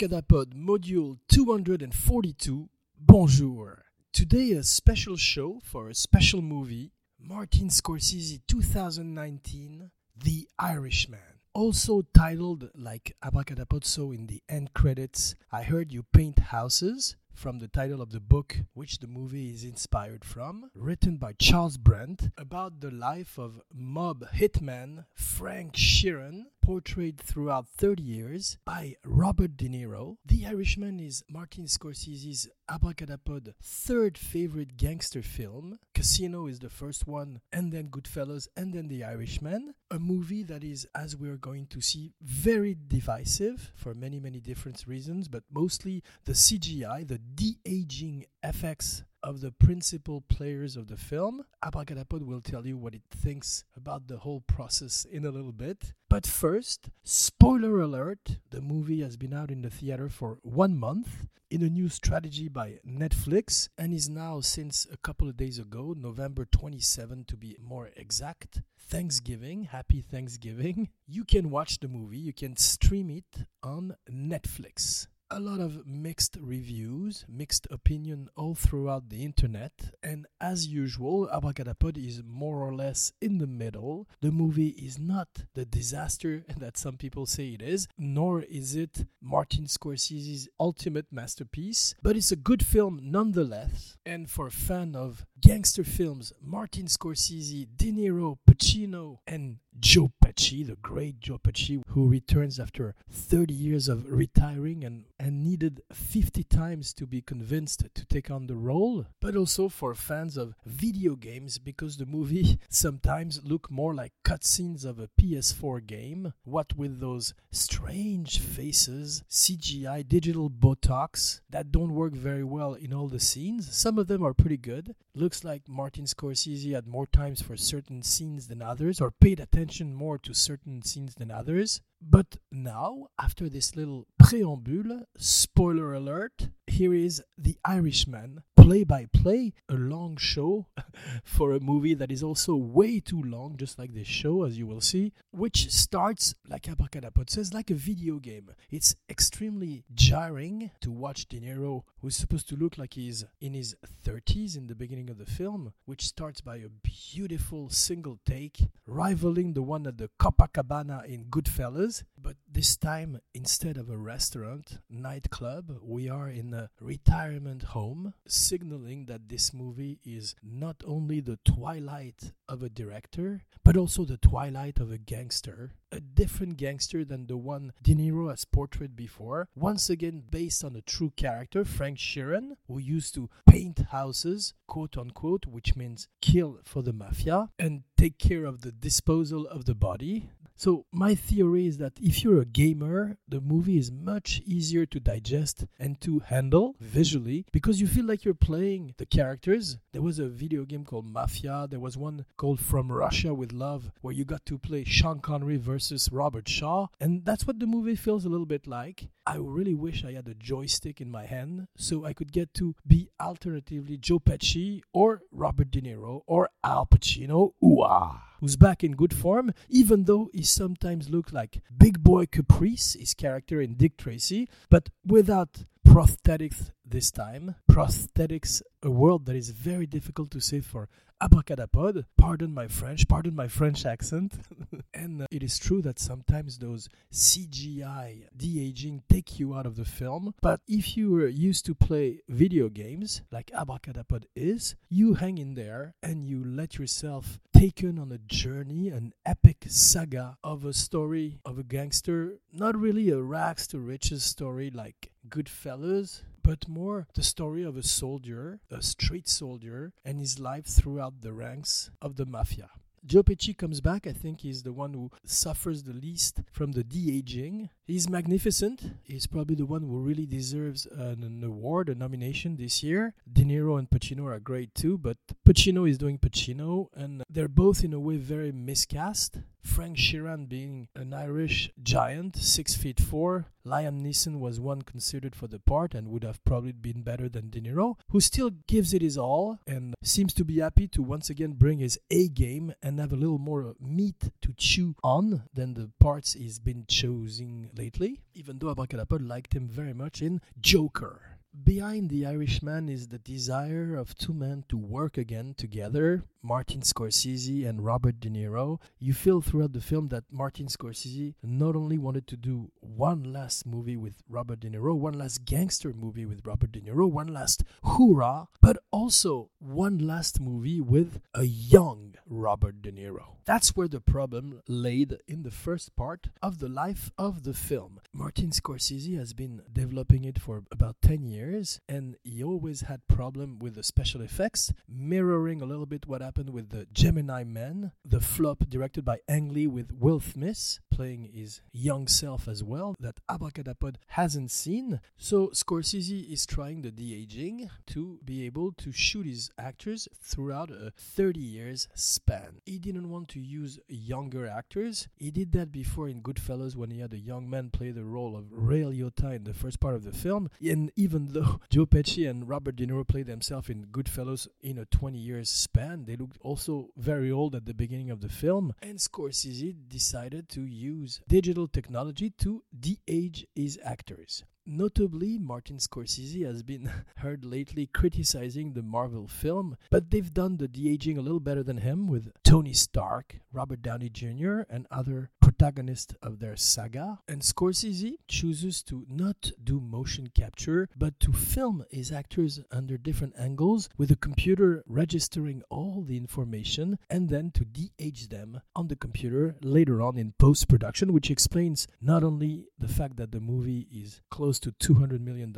Abracadapod Module 242. Bonjour. Today, a special show for a special movie Martin Scorsese 2019 The Irishman. Also titled like Abracadapod, so in the end credits, I heard you paint houses from the title of the book, which the movie is inspired from, written by Charles Brandt, about the life of mob hitman Frank Sheeran, portrayed throughout 30 years by Robert De Niro. The Irishman is Martin Scorsese's Abracadapod third favorite gangster film. Casino is the first one, and then Goodfellas, and then The Irishman. A movie that is, as we're going to see, very divisive for many, many different reasons, but mostly the CGI, the de aging effects of the principal players of the film. Abracadapod will tell you what it thinks about the whole process in a little bit. But first, spoiler alert the movie has been out in the theater for one month in a new strategy by Netflix and is now, since a couple of days ago, November 27 to be more exact, Thanksgiving. Happy Thanksgiving. You can watch the movie, you can stream it on Netflix a lot of mixed reviews, mixed opinion all throughout the internet, and as usual, Abracadapod is more or less in the middle. The movie is not the disaster that some people say it is, nor is it Martin Scorsese's ultimate masterpiece, but it's a good film nonetheless. And for a fan of gangster films, Martin Scorsese, De Niro, Pacino, and Joe Pesci, the great Joe Pesci, who returns after 30 years of retiring and, and needed 50 times to be convinced to take on the role, but also for fans of video games because the movie sometimes look more like cutscenes of a PS4 game, what with those strange faces, CGI, digital Botox that don't work very well in all the scenes. Some of them are pretty good. Looks like Martin Scorsese had more times for certain scenes than others or paid attention more to certain scenes than others. But now, after this little preambule, spoiler alert, here is The Irishman, play by play, a long show for a movie that is also way too long, just like this show, as you will see, which starts, like Abracadapod says, like a video game. It's extremely jarring to watch De Niro, who's supposed to look like he's in his 30s in the beginning of the film, which starts by a beautiful single take, rivaling the one at the Copacabana in Goodfellas. But this time, instead of a restaurant, nightclub, we are in a retirement home, signaling that this movie is not only the twilight of a director, but also the twilight of a gangster. A different gangster than the one De Niro has portrayed before, once again based on a true character, Frank Sheeran, who used to paint houses, quote unquote, which means kill for the mafia, and take care of the disposal of the body. So, my theory is that if you're a gamer, the movie is much easier to digest and to handle visually because you feel like you're playing the characters. There was a video game called Mafia, there was one called From Russia with Love where you got to play Sean Connery versus Robert Shaw, and that's what the movie feels a little bit like. I really wish I had a joystick in my hand so I could get to be alternatively Joe Pesci or Robert De Niro or Al Pacino. Ooh, ah who's back in good form, even though he sometimes looks like Big Boy Caprice, his character in Dick Tracy, but without prosthetics this time. Prosthetics, a world that is very difficult to say for abracadapod. Pardon my French, pardon my French accent. and uh, it is true that sometimes those CGI de aging take you out of the film. But if you were used to play video games like abracadapod is, you hang in there and you let yourself taken on a journey, an epic saga of a story of a gangster, not really a rags to riches story like Goodfellas, but more the story of a soldier, a street soldier, and his life throughout the ranks of the mafia. Joe Pesci comes back. I think he's the one who suffers the least from the de aging. He's magnificent. He's probably the one who really deserves an, an, award, a nomination this year. De Niro and Pacino are great too, but Pacino is doing Pacino, and they're both in a way very miscast. Frank Sheeran being an Irish giant, six feet four. Liam Neeson was one considered for the part and would have probably been better than De Niro, who still gives it his all and seems to be happy to once again bring his A game and have a little more meat to chew on than the parts he's been choosing lately, even though Abracadapod liked him very much in Joker. Behind the Irishman is the desire of two men to work again together, Martin Scorsese and Robert De Niro. You feel throughout the film that Martin Scorsese not only wanted to do one last movie with Robert De Niro, one last gangster movie with Robert De Niro, one last hoorah, but also one last movie with a young Robert De Niro. That's where the problem laid in the first part of the life of the film. Martin Scorsese has been developing it for about 10 years and he always had problem with the special effects, mirroring a little bit what happened with the Gemini Man, the flop directed by Ang Lee with Will Smith playing his young self as well that Abracadapod hasn't seen. So Scorsese is trying the de-aging to be able to shoot his actors throughout a 30 years span. He didn't want to use younger actors. He did that before in Goodfellas when he had a young man play the role of Ray Liotta in the first part of the film. And even though Joe Pesci and Robert De Niro played themselves in Goodfellas in a 20 years span, they looked also very old at the beginning of the film. And Scorsese decided to use digital technology to de-age his actors. Notably, Martin Scorsese has been heard lately criticizing the Marvel film, but they've done the de aging a little better than him with Tony Stark, Robert Downey Jr., and other protagonists of their saga. And Scorsese chooses to not do motion capture, but to film his actors under different angles with a computer registering all the information and then to de age them on the computer later on in post production, which explains not only the fact that the movie is close to $200 million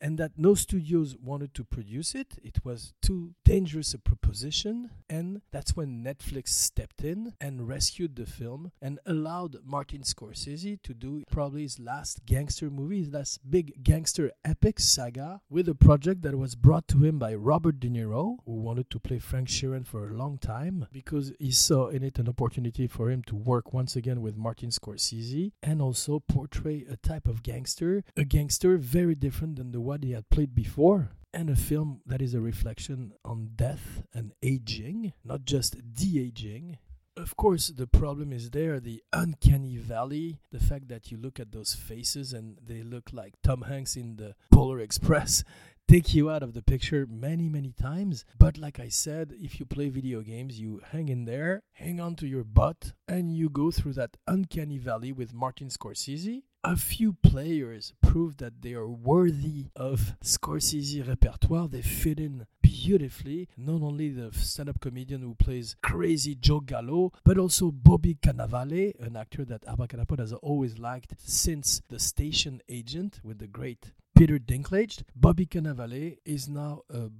and that no studios wanted to produce it. It was too dangerous a proposition. And that's when Netflix stepped in and rescued the film and allowed Martin Scorsese to do probably his last gangster movie, his last big gangster epic saga with a project that was brought to him by Robert De Niro, who wanted to play Frank Sheeran for a long time because he saw in it an opportunity for him to work once again with Martin Scorsese and also portray a type of gangster, a gangster very different than the one he had played before and a film that is a reflection on death and aging, not just de aging. Of course, the problem is there the uncanny valley, the fact that you look at those faces and they look like Tom Hanks in the Polar Express. Take you out of the picture many, many times. But like I said, if you play video games, you hang in there, hang on to your butt, and you go through that uncanny valley with Martin Scorsese a few players prove that they are worthy of Scorsese repertoire. They fit in beautifully. Not only the stand-up comedian who plays crazy Joe Gallo, but also Bobby Cannavale, an actor that Abracadapod has always liked since The Station Agent with the great Peter Dinklage. Bobby Cannavale is now a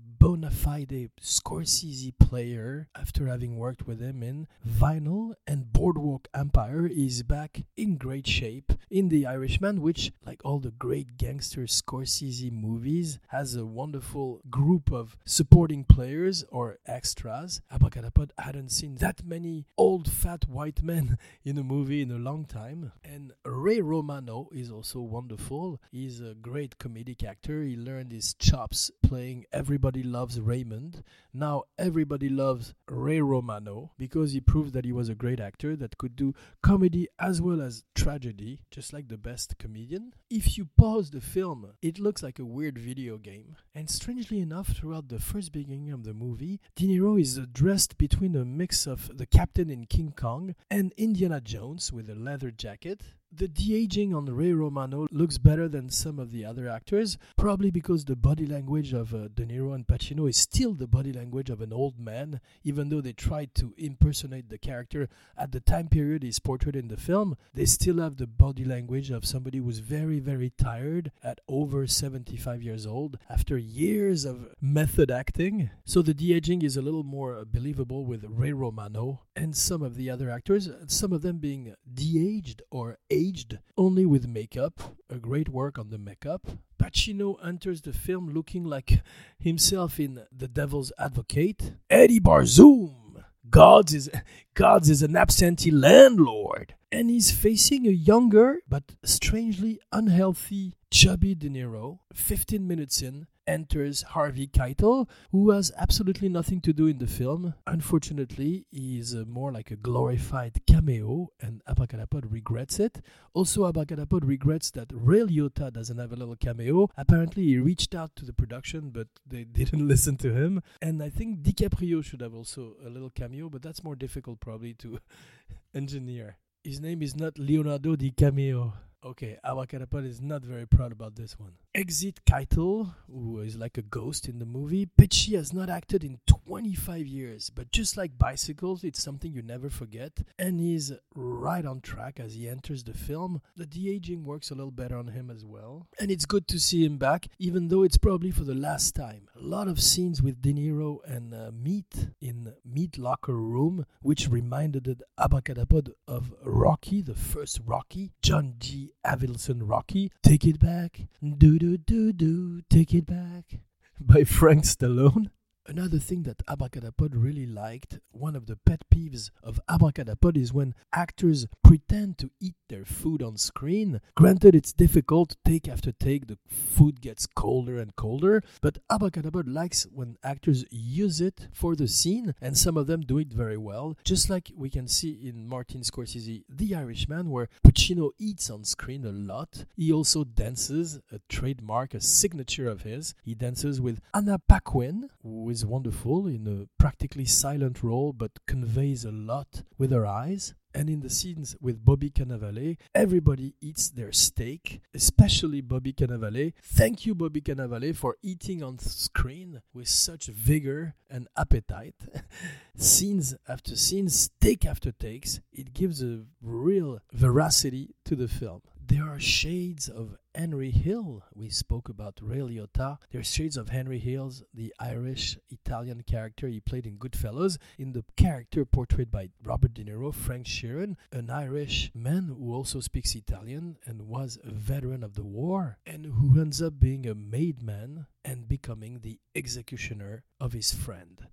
bona fide Scorsese player after having worked with him in Vinyl and Boardwalk Empire. Is back in great shape in The Irishman, which, like all the great gangster Scorsese movies, has a wonderful group of supporting players or extras. Abracadapod hadn't seen that many old fat white men in a movie in a long time. And Ray Romano is also wonderful. He's a great comedic actor. He learned his chops playing Everybody Loves Raymond. Now everybody loves Ray Romano because he proved that he was a great actor that could do comedy as well as tragedy, just like the best comedian. If you pause the film, it looks like a weird video game. And strangely enough, throughout the first beginning of the movie, De Niro is dressed between a mix of the captain in King Kong and Indiana Jones with a leather jacket the de-aging on Ray Romano looks better than some of the other actors, probably because the body language of uh, De Niro and Pacino is still the body language of an old man, even though they tried to impersonate the character at the time period he's portrayed in the film. They still have the body language of somebody who's very, very tired at over 75 years old after years of method acting. So the de-aging is a little more believable with Ray Romano and some of the other actors, some of them being de-aged or aged aged only with makeup, a great work on the makeup. Pacino enters the film looking like himself in The Devil's Advocate. Eddie Barzoon Gods is Gods is an absentee landlord, and he's facing a younger but strangely unhealthy chubby De Niro. 15 minutes in, enters Harvey Keitel, who has absolutely nothing to do in the film. Unfortunately, he is uh, more like a glorified cameo, and Abracadapod regrets it. Also, Abracadapod regrets that Ray Liotta doesn't have a little cameo. Apparently, he reached out to the production, but they didn't listen to him. And I think DiCaprio should have also a little cameo, but that's more difficult probably to engineer. His name is not Leonardo DiCameo. Okay, Abracadapod is not very proud about this one. Exit Keitel, who is like a ghost in the movie. Pesci has not acted in 25 years, but just like bicycles, it's something you never forget. And he's right on track as he enters the film. The de aging works a little better on him as well. And it's good to see him back, even though it's probably for the last time. A lot of scenes with De Niro and uh, Meat in Meat Locker Room, which reminded Abracadapod of Rocky, the first Rocky. John G. Avildsen Rocky. Take it back. Do do do do. Take it back. By Frank Stallone. Another thing that Abracadapod really liked, one of the pet peeves of Abracadapod is when actors pretend to eat their food on screen. Granted, it's difficult, take after take, the food gets colder and colder, but Abracadapod likes when actors use it for the scene, and some of them do it very well, just like we can see in Martin Scorsese, The Irishman, where Pacino eats on screen a lot. He also dances, a trademark, a signature of his. He dances with Anna Paquin, who is wonderful in a practically silent role but conveys a lot with her eyes. And in the scenes with Bobby Cannavale, everybody eats their steak, especially Bobby Cannavale. Thank you, Bobby Cannavale, for eating on screen with such vigor and appetite. scenes after scenes, take after takes, it gives a real veracity to the film. There are shades of Henry Hill. We spoke about Ray Liotta. There are shades of Henry Hill's, the Irish Italian character he played in Goodfellas, in the character portrayed by Robert De Niro, Frank Sheeran, an Irish man who also speaks Italian and was a veteran of the war, and who ends up being a made man and becoming the executioner of his friend.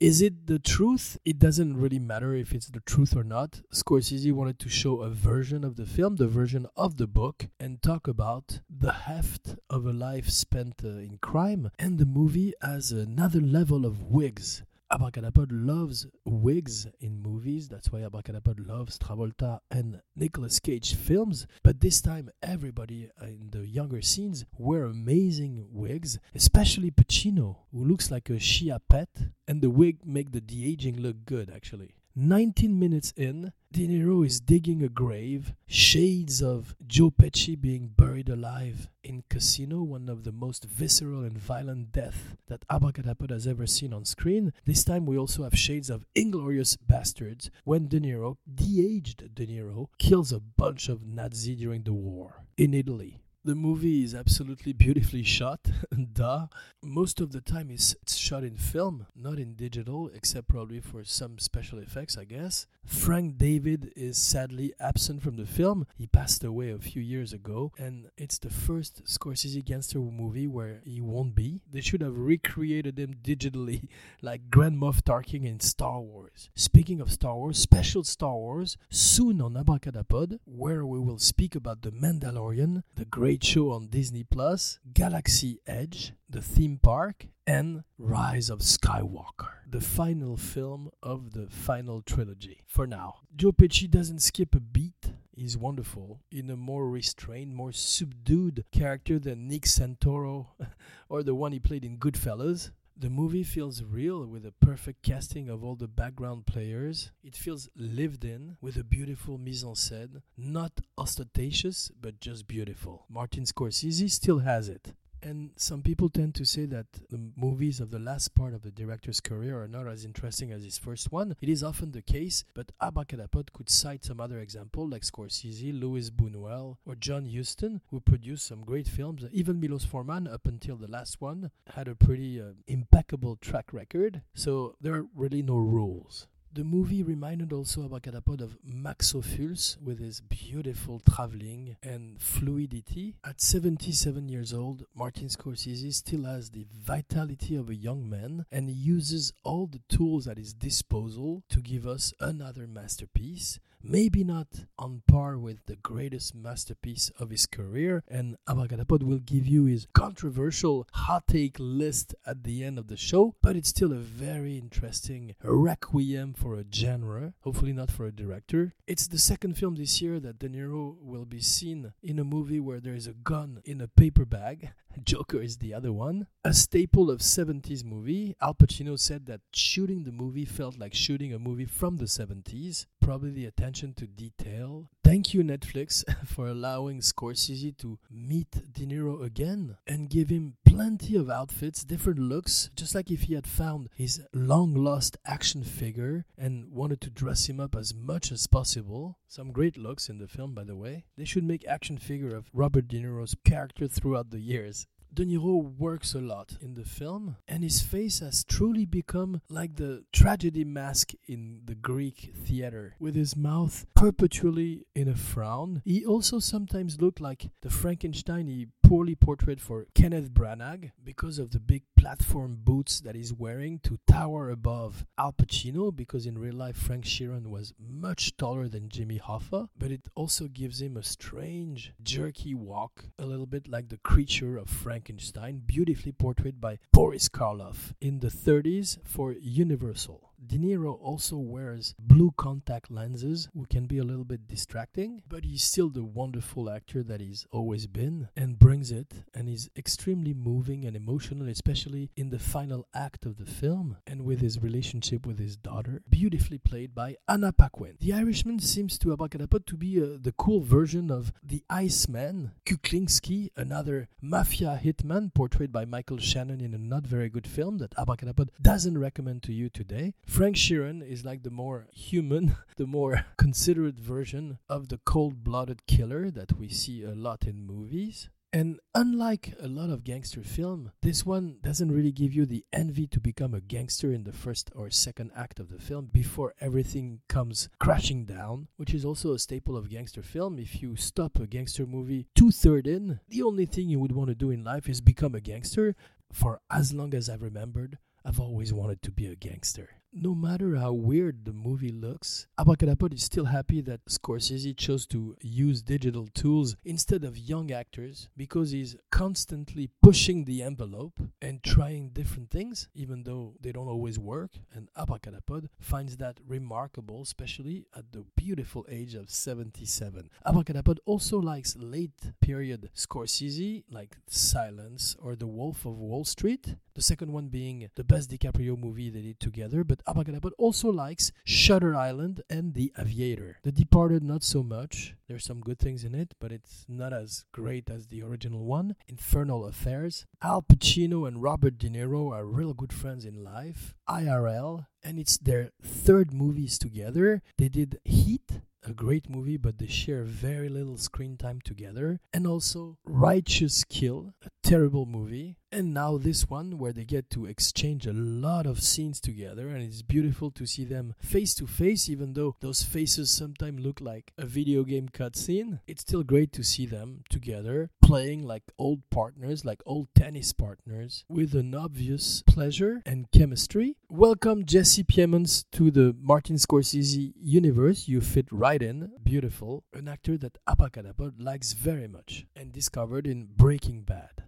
Is it the truth? It doesn't really matter if it's the truth or not. Scorsese wanted to show a version of the film, the version of the book, and talk about the heft of a life spent uh, in crime. And the movie has another level of wigs. Abracadapod loves wigs in movies. That's why Abracadapod loves Travolta and Nicolas Cage films. But this time, everybody in the younger scenes wear amazing wigs, especially Pacino, who looks like a Chia Pet. And the wig make the de aging look good, actually. 19 minutes in, De Niro is digging a grave, shades of Joe Pesci being buried alive in Casino, one of the most visceral and violent deaths that Abracadapod has ever seen on screen. This time we also have shades of Inglorious Bastards, when De Niro, de-aged De Niro, kills a bunch of Nazi during the war in Italy. The movie is absolutely beautifully shot, duh. Most of the time it's shot in film, not in digital, except probably for some special effects, I guess. Frank David is sadly absent from the film. He passed away a few years ago, and it's the first Scorsese gangster movie where he won't be. They should have recreated him digitally, like Grand Moff Tarkin in Star Wars. Speaking of Star Wars, special Star Wars, soon on Abracadapod, where we will speak about The Mandalorian, the great show on Disney Plus, Galaxy Edge, the theme park, and Rise of Skywalker, the final film of the final trilogy. For now, Joe Pesci doesn't skip a beat. He's wonderful in a more restrained, more subdued character than Nick Santoro or the one he played in Goodfellas. The movie feels real with a perfect casting of all the background players. It feels lived in with a beautiful mise en scène, not ostentatious, but just beautiful. Martin Scorsese still has it. And some people tend to say that the movies of the last part of the director's career are not as interesting as his first one. It is often the case, but Abracadapod could cite some other example like Scorsese, Louis Buñuel, or John Huston, who produced some great films. Even Milos Forman, up until the last one, had a pretty uh, impeccable track record. So there are really no rules. The movie reminded also Abracadapod of Max Ophuls with his beautiful traveling and fluidity. At 77 years old, Martin Scorsese still has the vitality of a young man and he uses all the tools at his disposal to give us another masterpiece maybe not on par with the greatest masterpiece of his career. And Abracadapod will give you his controversial hot take list at the end of the show, but it's still a very interesting requiem for a genre, hopefully not for a director. It's the second film this year that De Niro will be seen in a movie where there is a gun in a paper bag. Joker is the other one. A staple of 70s movie. Al Pacino said that shooting the movie felt like shooting a movie from the 70s. Probably the attention to detail. Thank you, Netflix, for allowing Scorsese to meet De Niro again and give him plenty of outfits, different looks, just like if he had found his long lost action figure and wanted to dress him up as much as possible. Some great looks in the film, by the way. They should make action figure of Robert De Niro's character throughout the years. De Niro works a lot in the film, and his face has truly become like the tragedy mask in the Greek theater, with his mouth perpetually in a frown. He also sometimes looked like the Frankenstein he poorly portrayed for Kenneth Branagh because of the big platform boots that he's wearing to tower above Al Pacino, because in real life Frank Sheeran was much taller than Jimmy Hoffa, but it also gives him a strange, jerky walk, a little bit like the creature of Frankenstein, beautifully portrayed by Boris Karloff in the 30s for Universal. De Niro also wears blue contact lenses, which can be a little bit distracting, but he's still the wonderful actor that he's always been and brings it. And he's extremely moving and emotional, especially in the final act of the film and with his relationship with his daughter, beautifully played by Anna Paquin. The Irishman seems to Abracadapod to be uh, the cool version of the Iceman, Kuklinski, another mafia hitman portrayed by Michael Shannon in a not very good film that Abracadapod doesn't recommend to you today. Frank Sheeran is like the more human, the more considerate version of the cold blooded killer that we see a lot in movies. And unlike a lot of gangster film, this one doesn't really give you the envy to become a gangster in the first or second act of the film before everything comes crashing down, which is also a staple of gangster film. If you stop a gangster movie two third in, the only thing you would want to do in life is become a gangster. For as long as I've remembered, I've always wanted to be a gangster no matter how weird the movie looks, Abracadapod is still happy that Scorsese chose to use digital tools instead of young actors because he's constantly pushing the envelope and trying different things, even though they don't always work. And Abracadapod finds that remarkable, especially at the beautiful age of 77. Abracadapod also likes late period Scorsese, like Silence or The Wolf of Wall Street, the second one being the best DiCaprio movie they did together, but Abracadapod also likes Shutter Island and The Aviator. The Departed, not so much. There's some good things in it, but it's not as great as the original one. Infernal Affairs. Al Pacino and Robert De Niro are real good friends in life. IRL, and it's their third movies together. They did Heat, a great movie, but they share very little screen time together. And also Righteous Kill, a terrible movie. And now this one where they get to exchange a lot of scenes together and it's beautiful to see them face to face even though those faces sometimes look like a video game cutscene. It's still great to see them together playing like old partners, like old tennis partners with an obvious pleasure and chemistry. Welcome Jesse Plemons to the Martin Scorsese universe. You fit right in. Beautiful. An actor that Abracadapod likes very much and discovered in Breaking Bad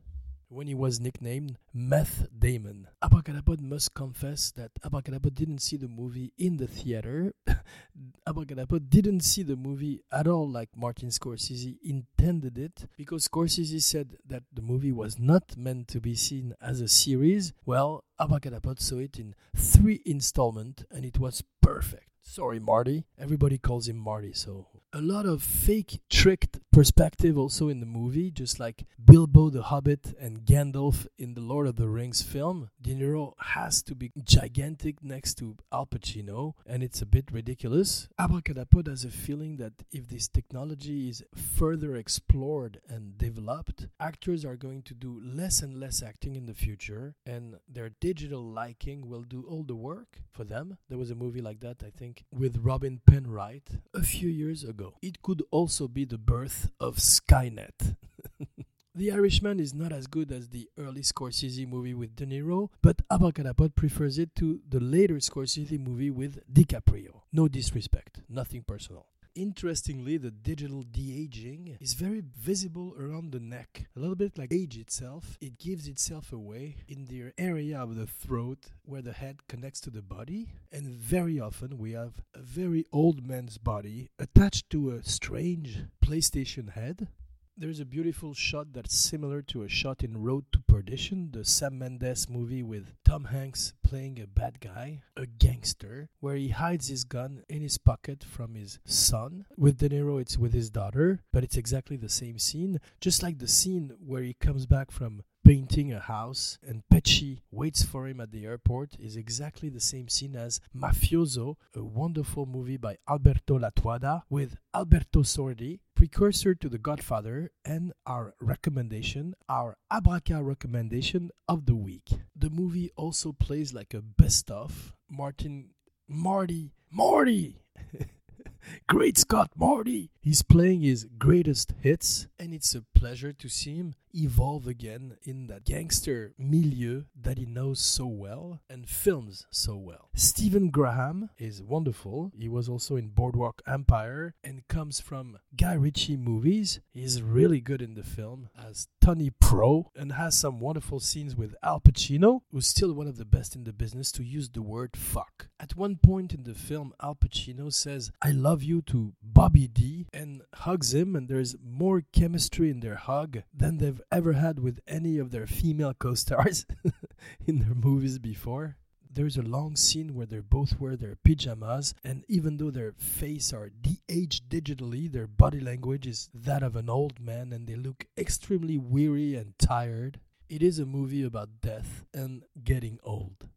when he was nicknamed Meth Damon. Abracadapod must confess that Abracadapod didn't see the movie in the theater. Abracadapod didn't see the movie at all like Martin Scorsese intended it because Scorsese said that the movie was not meant to be seen as a series. Well, Abracadapod saw it in three installments and it was perfect. Sorry, Marty. Everybody calls him Marty, so a lot of fake tricked perspective also in the movie, just like Bilbo the Hobbit and Gandalf in the Lord of the Rings film. De Niro has to be gigantic next to Al Pacino, and it's a bit ridiculous. Abracadapod has a feeling that if this technology is further explored and developed, actors are going to do less and less acting in the future, and their digital liking will do all the work for them. There was a movie like that, I think, with Robin Penright a few years ago ago. It could also be the birth of Skynet. The Irishman is not as good as the early Scorsese movie with De Niro, but Abracadapod prefers it to the later Scorsese movie with DiCaprio. No disrespect, nothing personal. Interestingly, the digital de aging is very visible around the neck. A little bit like age itself, it gives itself away in the area of the throat where the head connects to the body. And very often we have a very old man's body attached to a strange PlayStation head there's a beautiful shot that's similar to a shot in Road to Perdition, the Sam Mendes movie with Tom Hanks playing a bad guy, a gangster, where he hides his gun in his pocket from his son. With De Niro, it's with his daughter, but it's exactly the same scene, just like the scene where he comes back from painting a house and Pesci waits for him at the airport is exactly the same scene as Mafioso, a wonderful movie by Alberto Lattuada with Alberto Sordi, precursor to The Godfather, and our recommendation, our Abraca recommendation of the week. The movie also plays like a best of Martin Marty Marty Great Scott Marty! He's playing his greatest hits, and it's a pleasure to see him evolve again in that gangster milieu that he knows so well and films so well. Stephen Graham is wonderful. He was also in Boardwalk Empire and comes from Guy Ritchie movies. He's really good in the film as Tony Pro and has some wonderful scenes with Al Pacino, who's still one of the best in the business to use the word fuck. At one point in the film, Al Pacino says, I love you to Bobby D and hugs him, and there's more chemistry in their hug than they've ever had with any of their female co stars in their movies before. There's a long scene where they both wear their pajamas, and even though their face are de aged digitally, their body language is that of an old man, and they look extremely weary and tired. It is a movie about death and getting old.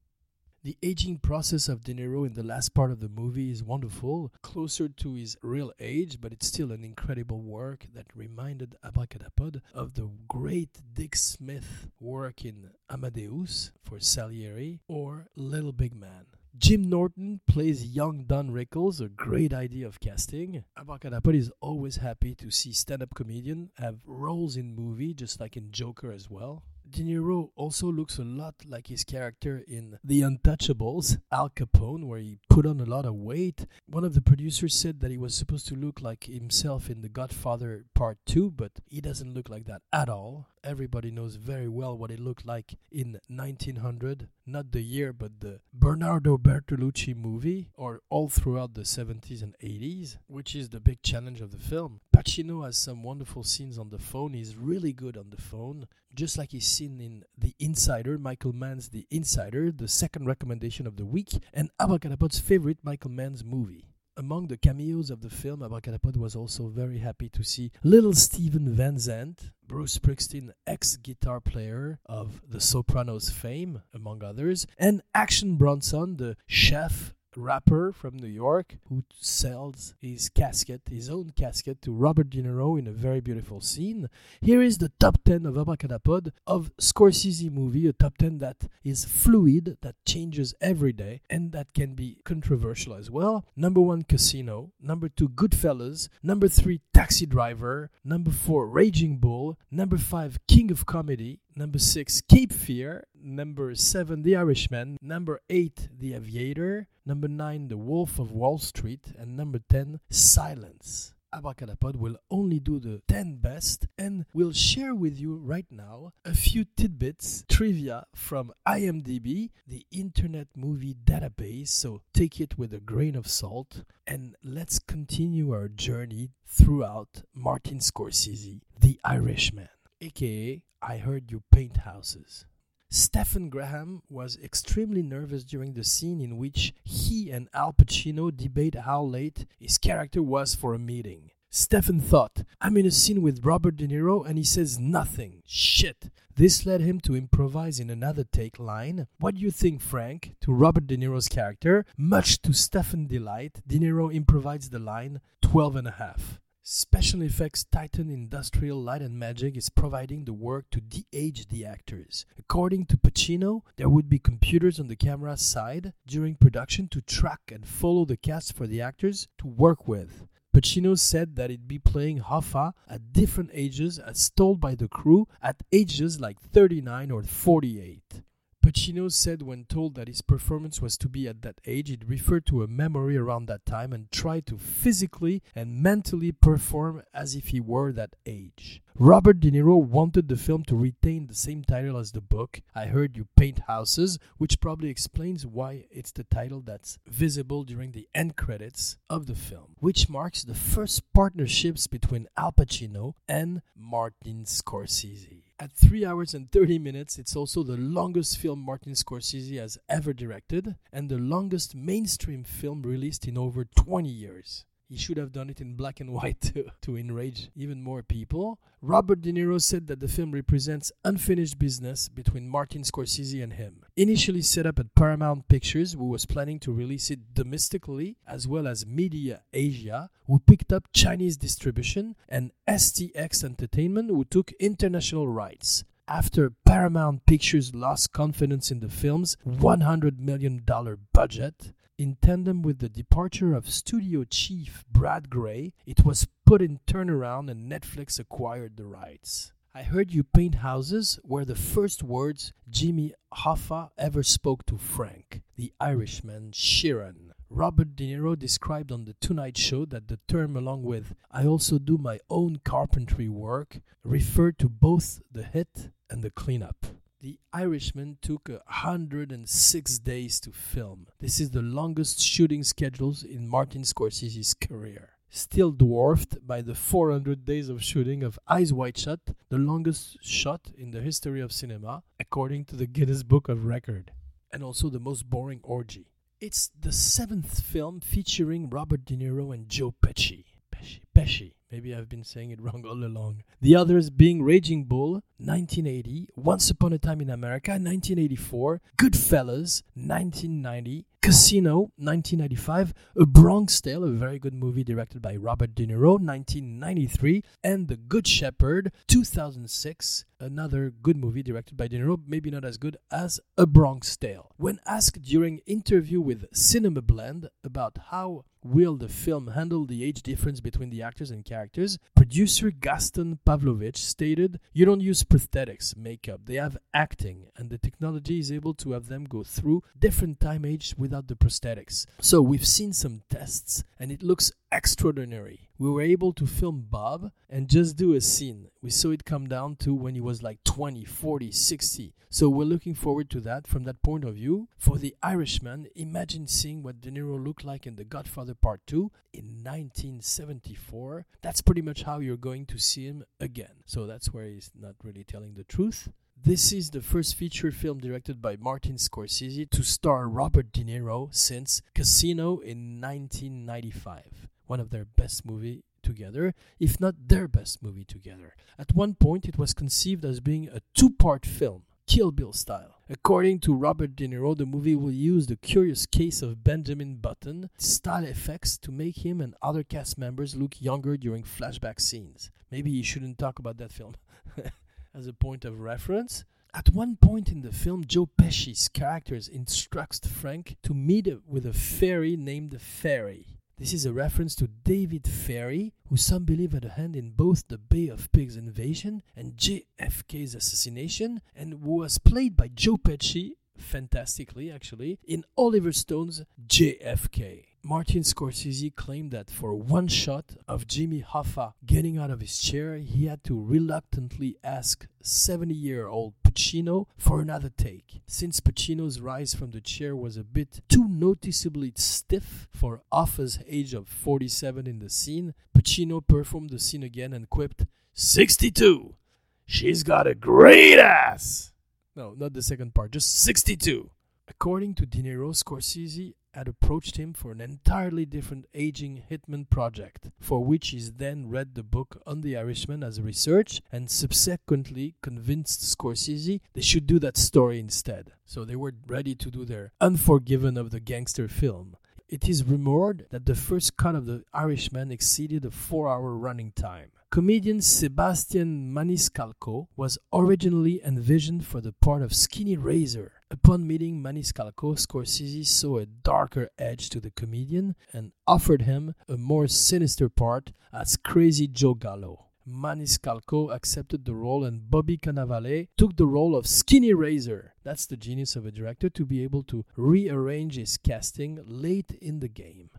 The aging process of De Niro in the last part of the movie is wonderful, closer to his real age, but it's still an incredible work that reminded Abracadapod of the great Dick Smith work in Amadeus for Salieri or Little Big Man. Jim Norton plays young Don Rickles, a great idea of casting. Abracadapod is always happy to see stand-up comedian have roles in movie, just like in Joker as well. De Niro also looks a lot like his character in The Untouchables, Al Capone, where he put on a lot of weight. One of the producers said that he was supposed to look like himself in The Godfather Part 2, but he doesn't look like that at all. Everybody knows very well what it looked like in 1900, not the year, but the Bernardo Bertolucci movie, or all throughout the 70s and 80s, which is the big challenge of the film. Pacino has some wonderful scenes on the phone. He's really good on the phone, just like he's seen in The Insider, Michael Mann's The Insider, the second recommendation of the week, and Abracadapod's favorite Michael Mann's movie. Among the cameos of the film, Abracadapod was also very happy to see little Steven Van Zandt, Bruce Springsteen, ex guitar player of The Sopranos fame, among others, and Action Bronson, the chef rapper from New York who sells his casket, his own casket, to Robert De Niro in a very beautiful scene. Here is the top 10 of Abracadapod of Scorsese movie, a top 10 that is fluid, that changes every day, and that can be controversial as well. Number one, Casino. Number two, Goodfellas. Number three, Taxi Driver. Number four, Raging Bull. Number five, King of Comedy. Number six, Cape Fear. Number seven, The Irishman. Number eight, The Aviator. Number nine, The Wolf of Wall Street. And number ten, Silence. Abracadapod will only do the 10 best and will share with you right now a few tidbits, trivia from IMDb, the Internet Movie Database. So take it with a grain of salt and let's continue our journey throughout Martin Scorsese, The Irishman, aka I Heard You Paint Houses. Stephen Graham was extremely nervous during the scene in which he and Al Pacino debate how late his character was for a meeting. Stephen thought, I'm in a scene with Robert De Niro and he says nothing. Shit. This led him to improvise in another take line. What do you think, Frank? To Robert De Niro's character. Much to Stephen's delight, De Niro improvised the line 12 and a half. Special effects Titan Industrial Light and Magic is providing the work to de-age the actors. According to Pacino, there would be computers on the camera side during production to track and follow the cast for the actors to work with. Pacino said that he'd be playing Hoffa at different ages as told by the crew at ages like 39 or 48. Pacino said when told that his performance was to be at that age, he'd to a memory around that time and tried to physically and mentally perform as if he were that age. Robert De Niro wanted the film to retain the same title as the book, I Heard You Paint Houses, which probably explains why it's the title that's visible during the end credits of the film, which marks the first partnerships between Al Pacino and Martin Scorsese. At 3 hours and 30 minutes, it's also the longest film Martin Scorsese has ever directed and the longest mainstream film released in over 20 years. He should have done it in black and white to, to enrage even more people. Robert De Niro said that the film represents unfinished business between Martin Scorsese and him. Initially set up at Paramount Pictures, who was planning to release it domestically, as well as Media Asia, who picked up Chinese distribution, and STX Entertainment, who took international rights after Paramount Pictures lost confidence in the film's $100 million budget, in tandem with the departure of studio chief Brad Grey, it was put in turnaround and Netflix acquired the rights. I heard you paint houses were the first words Jimmy Hoffa ever spoke to Frank, the Irishman Sheeran. Robert De Niro described on The Tonight Show that the term, along with I also do my own carpentry work, referred to both the hit and the cleanup. The Irishman took 106 days to film. This is the longest shooting schedule in Martin Scorsese's career. Still dwarfed by the 400 days of shooting of Eyes Wide Shut, the longest shot in the history of cinema, according to the Guinness Book of Record, and also the most boring orgy. It's the seventh film featuring Robert De Niro and Joe Pesci. Pesci, Pesci. Maybe I've been saying it wrong all along. The others being Raging Bull, 1980, Once Upon a Time in America, 1984, Goodfellas, 1990, Casino, 1995, A Bronx Tale, a very good movie directed by Robert De Niro, 1993, and The Good Shepherd, 2006, another good movie directed by De Niro, maybe not as good as A Bronx Tale. When asked during interview with Cinema Blend about how will the film handle the age difference between the actors and characters, producer Gaston Pavlovich stated, "You don't use prosthetics, makeup. They have acting, and the technology is able to have them go through different time ages without the prosthetics. So we've seen some tests, and it looks extraordinary. We were able to film Bob and just do a scene. We saw it come down to when he was like 20, 40, 60. So we're looking forward to that from that point of view. For The Irishman, imagine seeing what De Niro looked like in The Godfather Part 2 in 1974. That's pretty much how you're going to see him again. So that's where he's not really telling the truth. This is the first feature film directed by Martin Scorsese to star Robert De Niro since Casino in 1995, one of their best movies together, if not their best movie together. At one point, it was conceived as being a two part film. Kill Bill style. According to Robert De Niro, the movie will use the curious case of Benjamin Button style effects to make him and other cast members look younger during flashback scenes. Maybe you shouldn't talk about that film. as a point of reference. At one point in the film, Joe Pesci's character instructs Frank to meet with a fairy named Ferrie. This is a reference to David Ferrie, who some believe had a hand in both the Bay of Pigs invasion and JFK's assassination, and who was played by Joe Pesci, fantastically actually, in Oliver Stone's JFK. Martin Scorsese claimed that for one shot of Jimmy Hoffa getting out of his chair, he had to reluctantly ask 70 year old Pacino for another take. Since Pacino's rise from the chair was a bit too noticeably stiff for Hoffa's age of 47 in the scene, Pacino performed the scene again and quipped, 62! She's got a great ass! No, not the second part, just 62. According to De Niro, Scorsese had approached him for an entirely different aging hitman project, for which he then read the book on the Irishman as a research and subsequently convinced Scorsese they should do that story instead. So they were ready to do their Unforgiven of the gangster film. It is rumored that the first cut of The Irishman exceeded a four hour running time. Comedian Sebastian Maniscalco was originally envisioned for the part of Skinny Razor. Upon meeting Maniscalco, Scorsese saw a darker edge to the comedian and offered him a more sinister part as Crazy Joe Gallo. Maniscalco accepted the role and Bobby Cannavale took the role of Skinny Razor. That's the genius of a director to be able to rearrange his casting late in the game.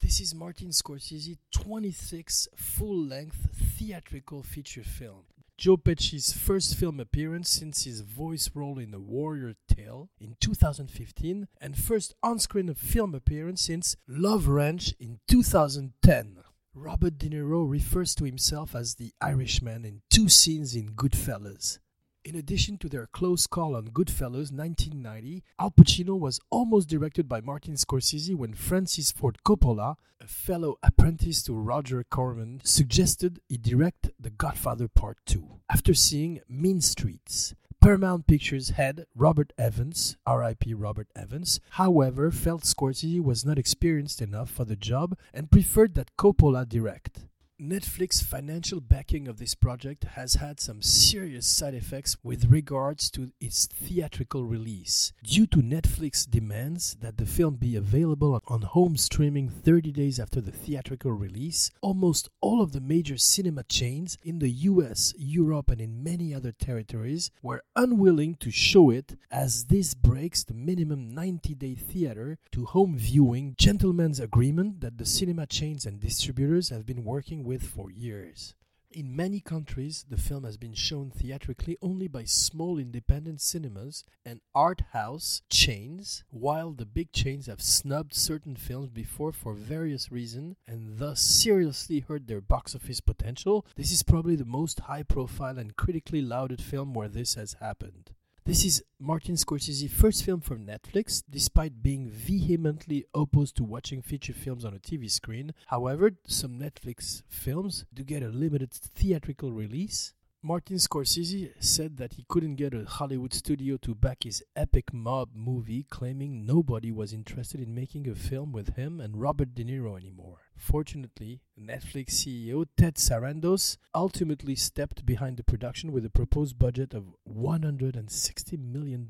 This is Martin Scorsese's 26th full length theatrical feature film. Joe Pesci's first film appearance since his voice role in The Warrior Tale in 2015, and first on screen film appearance since Love Ranch in 2010. Robert De Niro refers to himself as the Irishman in two scenes in Goodfellas. In addition to their close call on Goodfellas 1990, Al Pacino was almost directed by Martin Scorsese when Francis Ford Coppola, a fellow apprentice to Roger Corman, suggested he direct The Godfather Part 2 after seeing Mean Streets. Paramount Pictures head Robert Evans, RIP Robert Evans, however, felt Scorsese was not experienced enough for the job and preferred that Coppola direct. Netflix financial backing of this project has had some serious side effects with regards to its theatrical release. Due to Netflix demands that the film be available on home streaming 30 days after the theatrical release, almost all of the major cinema chains in the US, Europe, and in many other territories were unwilling to show it as this breaks the minimum 90 day theater to home viewing gentleman's agreement that the cinema chains and distributors have been working with for years. In many countries, the film has been shown theatrically only by small independent cinemas and art house chains, while the big chains have snubbed certain films before for various reasons and thus seriously hurt their box office potential. This is probably the most high profile and critically lauded film where this has happened. This is Martin Scorsese's first film for Netflix, despite being vehemently opposed to watching feature films on a TV screen. However, some Netflix films do get a limited theatrical release. Martin Scorsese said that he couldn't get a Hollywood studio to back his epic mob movie, claiming nobody was interested in making a film with him and Robert De Niro anymore. Fortunately, Netflix CEO Ted Sarandos ultimately stepped behind the production with a proposed budget of $160 million,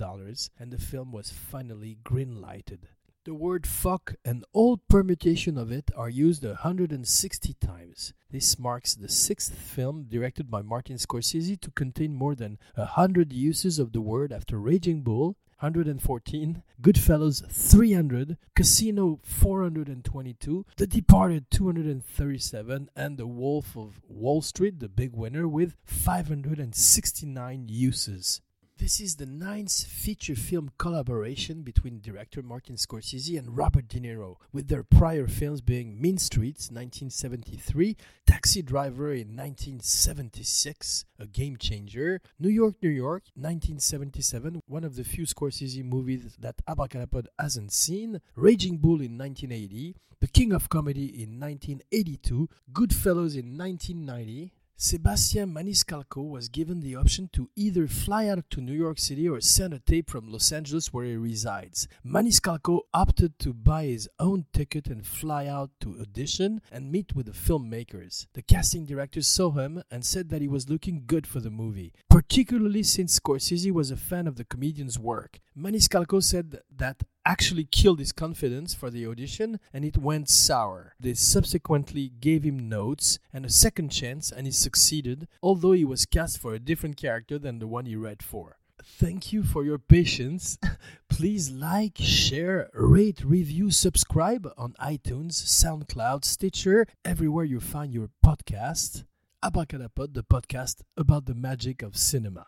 and the film was finally green-lighted. The word fuck and all permutation of it are used 160 times. This marks the sixth film directed by Martin Scorsese to contain more than 100 uses of the word after Raging Bull, 114, Goodfellas 300, Casino 422, The Departed 237, and The Wolf of Wall Street, the big winner, with 569 uses. This is the ninth feature film collaboration between director Martin Scorsese and Robert De Niro, with their prior films being Mean Streets 1973, Taxi Driver in 1976, a game changer, New York, New York 1977, one of the few Scorsese movies that Abracadapod hasn't seen, Raging Bull in 1980, The King of Comedy in 1982, Goodfellas in 1990, Sebastian Maniscalco was given the option to either fly out to New York City or send a tape from Los Angeles where he resides. Maniscalco opted to buy his own ticket and fly out to audition and meet with the filmmakers. The casting director saw him and said that he was looking good for the movie, particularly since Scorsese was a fan of the comedian's work. Maniscalco said that actually killed his confidence for the audition and it went sour. They subsequently gave him notes and a second chance and he succeeded, although he was cast for a different character than the one he read for. Thank you for your patience. Please like, share, rate, review, subscribe on iTunes, SoundCloud, Stitcher, everywhere you find your podcast. Abracadapod, the podcast about the magic of cinema.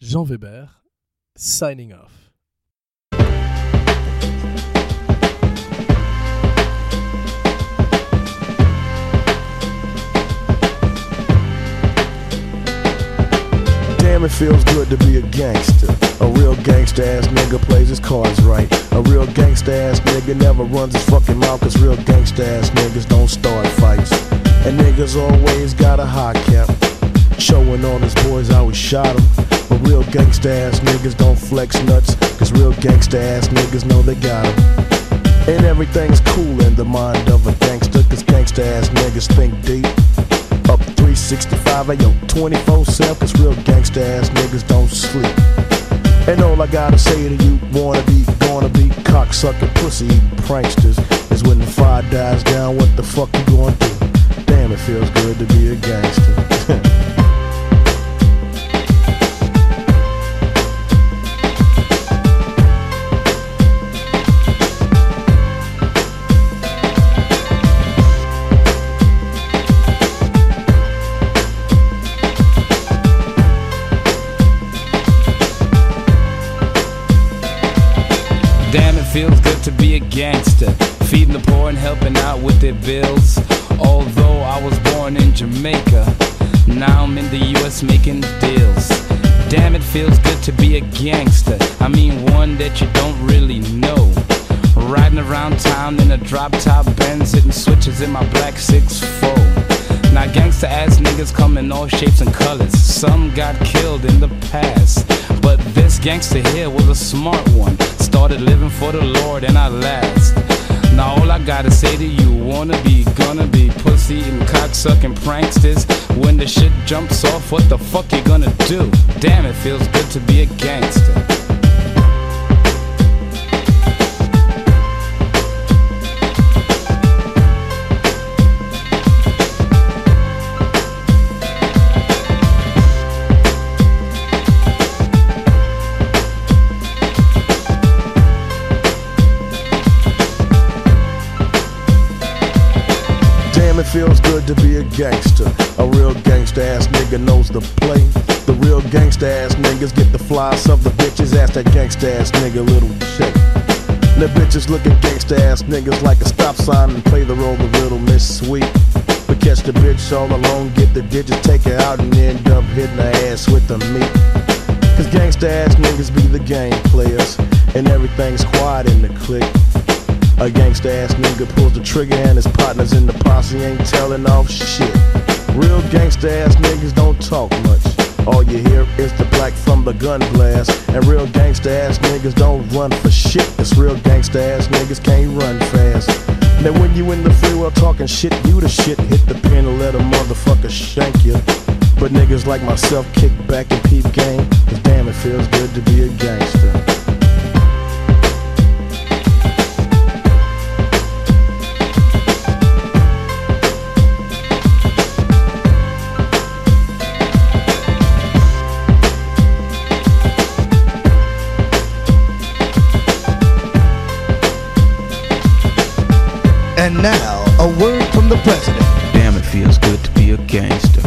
Jean Weber, signing off. Damn, it feels good to be a gangster. A real gangsta ass nigga plays his cards right. A real gangsta ass nigga never runs his fucking mouth, cause real gangsta ass niggas don't start fights. And niggas always got a high cap. Showing all his boys how he shot him. But real gangsta ass niggas don't flex nuts, cause real gangsta ass niggas know they got him. And everything's cool in the mind of a gangster, cause gangsta ass niggas think deep. Up 365, yo 24 7, cause real gangsta ass niggas don't sleep. And all I gotta say to you, wanna be, gonna be, cocksucker, pussy pranksters, is when the fire dies down, what the fuck you gonna do? Damn, it feels good to be a gangster. with their bills. Although I was born in Jamaica, now I'm in the US making deals. Damn, it feels good to be a gangster. I mean, one that you don't really know. Riding around town in a drop top Benz, hitting switches in my black 6'4. Now, gangster ass niggas come in all shapes and colors. Some got killed in the past, but this gangster here was a smart one started living for the Lord and I last. Now all I gotta say to you, wanna be, gonna be, pussy and cocksucking pranksters. When the shit jumps off, what the fuck you gonna do? Damn, it feels good to be a gangster. Feels good to be a gangster. A real gangsta ass nigga knows the play. The real gangsta ass niggas get the flies of the bitches. Ask that gangsta ass nigga little shit. The bitches look at gangsta ass niggas like a stop sign and play the role of little Miss Sweet. But catch the bitch all alone, get the digits, take her out, and end up hitting her ass with the meat. Cause gangsta ass niggas be the game players, and everything's quiet in the clique. A gangsta ass nigga pulls the trigger and his partners in the posse ain't telling off shit. Real gangsta ass niggas don't talk much. All you hear is the black from the gun blast. And real gangsta ass niggas don't run for shit. Cause real gangsta ass niggas can't run fast. Now when you in the free world talking shit, you the shit. Hit the pin and let a motherfucker shank you. But niggas like myself kick back and peep game. Cause damn it feels good to be a gangster. And now, a word from the president. Damn, it feels good to be a gangster.